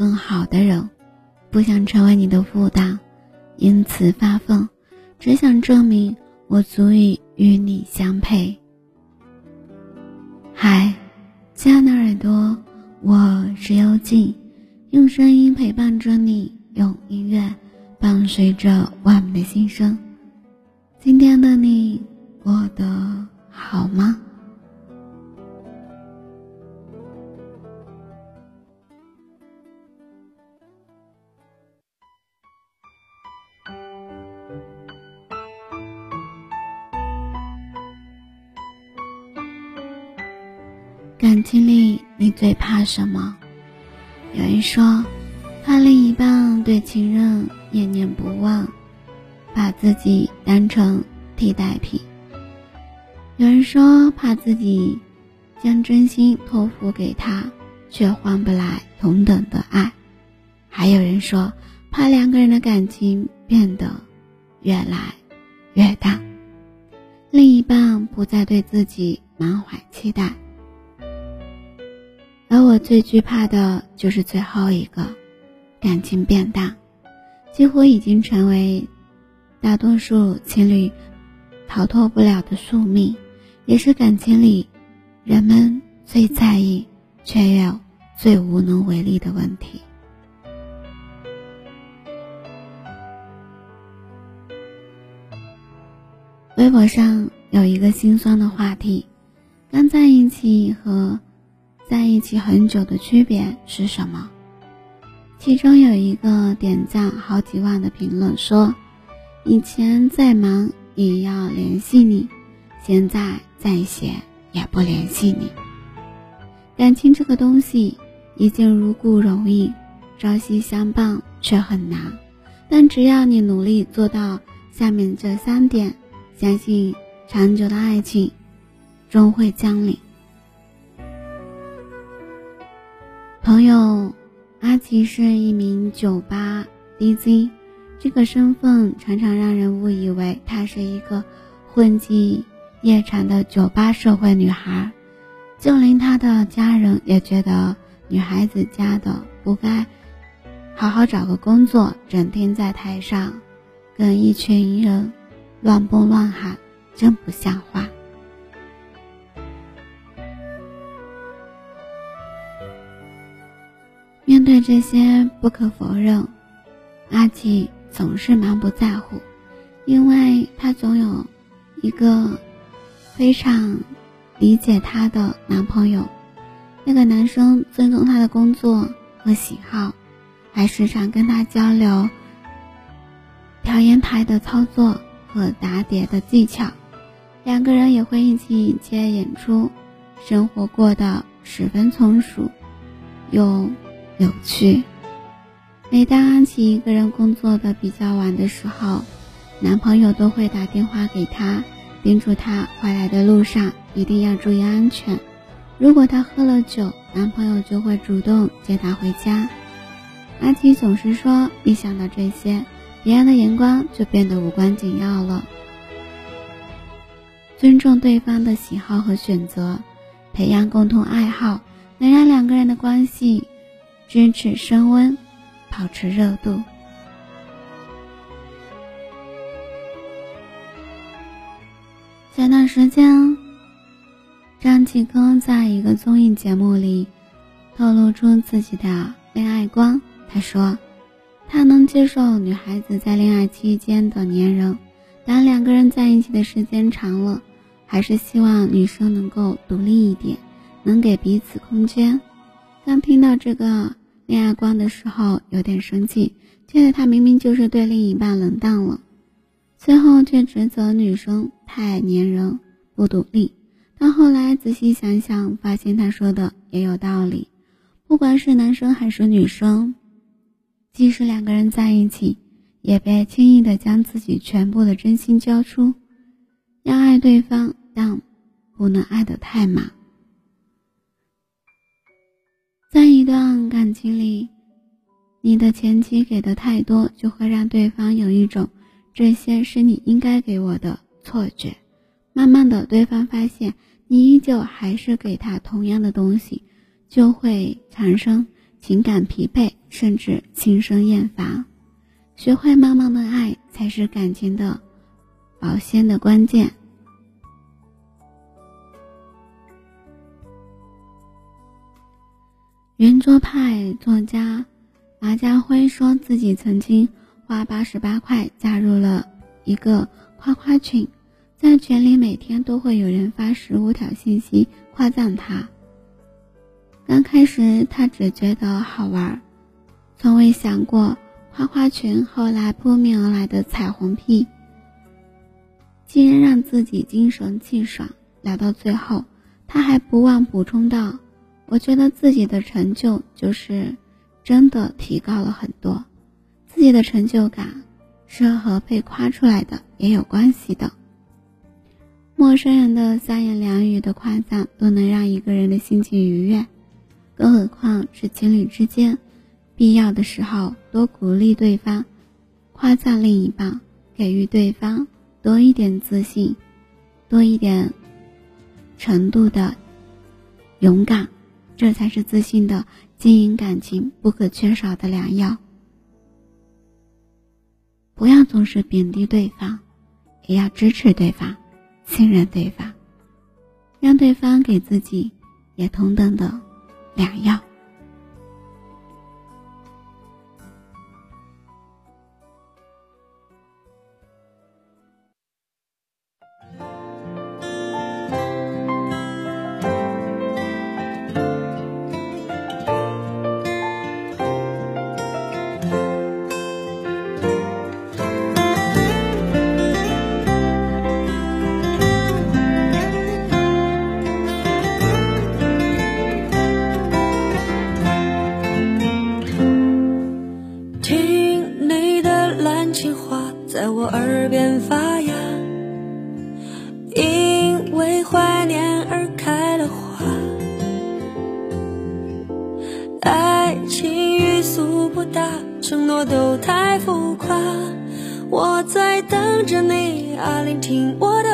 更好的人，不想成为你的负担，因此发疯，只想证明我足以与你相配。嗨，亲爱的耳朵，我是幽静，用声音陪伴着你，用音乐伴随着我们的心声。今天的你过得好吗？感情里你最怕什么？有人说，怕另一半对情人念念不忘，把自己当成替代品。有人说，怕自己将真心托付给他，却换不来同等的爱。还有人说，怕两个人的感情变得越来越淡，另一半不再对自己满怀期待。而我最惧怕的就是最后一个，感情变淡，几乎已经成为大多数情侣逃脱不了的宿命，也是感情里人们最在意却又最无能为力的问题。微博上有一个心酸的话题：刚在一起和。在一起很久的区别是什么？其中有一个点赞好几万的评论说：“以前再忙也要联系你，现在再闲也不联系你。”感情这个东西，一见如故容易，朝夕相伴却很难。但只要你努力做到下面这三点，相信长久的爱情终会降临。朋友阿奇是一名酒吧 DJ，这个身份常常让人误以为她是一个混迹夜场的酒吧社会女孩，就连她的家人也觉得女孩子家的不该好好找个工作，整天在台上跟一群人乱蹦乱喊，真不像话。对这些，不可否认，阿奇总是蛮不在乎，因为她总有一个非常理解她的男朋友。那个男生尊重她的工作和喜好，还时常跟她交流调音台的操作和打碟的技巧，两个人也会一起接演出，生活过得十分从属，又。有趣。每当安琪一个人工作的比较晚的时候，男朋友都会打电话给她，叮嘱她回来的路上一定要注意安全。如果她喝了酒，男朋友就会主动接她回家。阿琪总是说，一想到这些，别人的眼光就变得无关紧要了。尊重对方的喜好和选择，培养共同爱好，能让两个人的关系。支持升温，保持热度。前段时间，张继科在一个综艺节目里透露出自己的恋爱观。他说，他能接受女孩子在恋爱期间的粘人，但两个人在一起的时间长了，还是希望女生能够独立一点，能给彼此空间。当听到这个。恋爱观的时候有点生气，觉得他明明就是对另一半冷淡了，最后却指责女生太粘人不独立。但后来仔细想想，发现他说的也有道理。不管是男生还是女生，即使两个人在一起，也别轻易的将自己全部的真心交出，要爱对方，但不能爱得太满。在一段感情里，你的前期给的太多，就会让对方有一种这些是你应该给我的错觉。慢慢的，对方发现你依旧还是给他同样的东西，就会产生情感疲惫，甚至心生厌烦。学会慢慢的爱，才是感情的保鲜的关键。圆桌派作家马家辉说自己曾经花八十八块加入了一个夸夸群，在群里每天都会有人发十五条信息夸赞他。刚开始他只觉得好玩，从未想过夸夸群后来扑面而来的彩虹屁，竟然让自己精神气爽。聊到最后，他还不忘补充道。我觉得自己的成就就是真的提高了很多，自己的成就感是和被夸出来的也有关系的。陌生人的三言两语的夸赞都能让一个人的心情愉悦，更何况是情侣之间，必要的时候多鼓励对方，夸赞另一半，给予对方多一点自信，多一点程度的勇敢。这才是自信的经营感情不可缺少的良药。不要总是贬低对方，也要支持对方，信任对方，让对方给自己也同等的良药。在我耳边发芽因为怀念而开了花爱情欲速不达承诺都太浮夸我在等着你啊聆听我的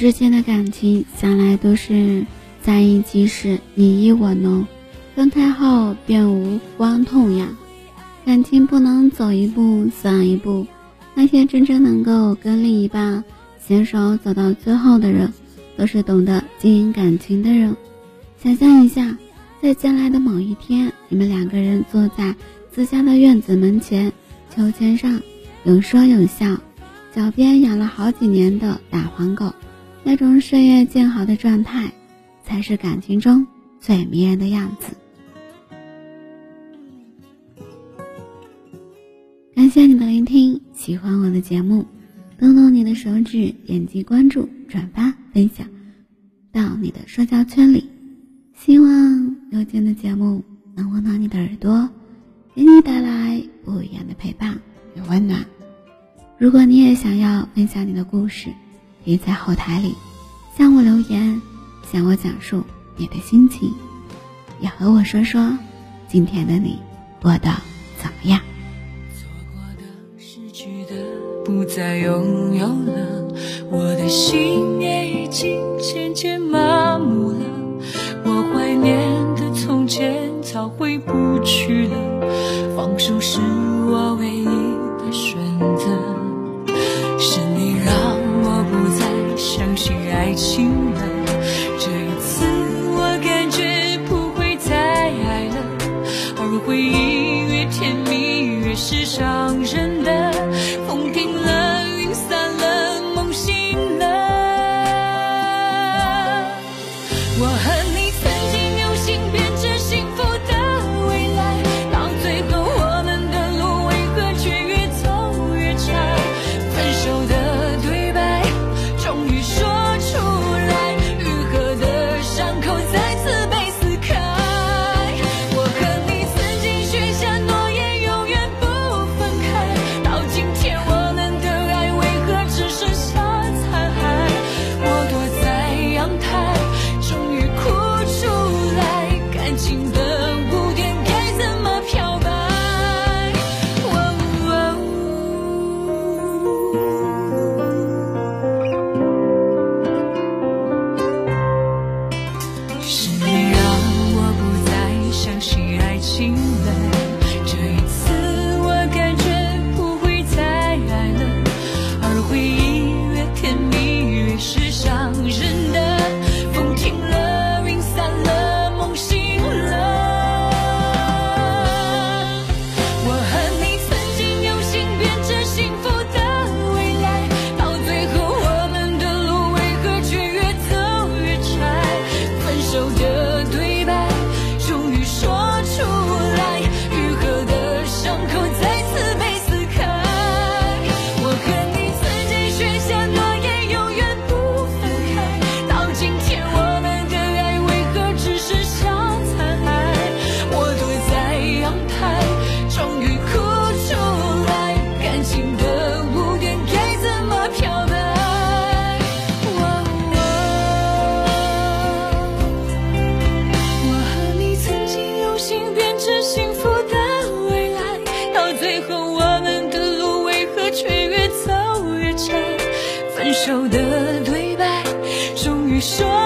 之间的感情向来都是在一起时你依我浓，分开后便无关痛痒。感情不能走一步算一步，那些真正能够跟另一半携手走到最后的人，都是懂得经营感情的人。想象一下，在将来的某一天，你们两个人坐在自家的院子门前秋千上，有说有笑，脚边养了好几年的大黄狗。那种岁月静好的状态，才是感情中最迷人的样子。感谢你的聆听，喜欢我的节目，动动你的手指，点击关注、转发、分享到你的社交圈里。希望有见的节目能温暖你的耳朵，给你带来不一样的陪伴与温暖。如果你也想要分享你的故事。也在后台里向我留言向我讲述你的心情也和我说说今天的你过得怎么样。错过的失去的不再拥有了我的心也已经渐渐麻木了我怀念的从前早回不去了放手时的对白终于说。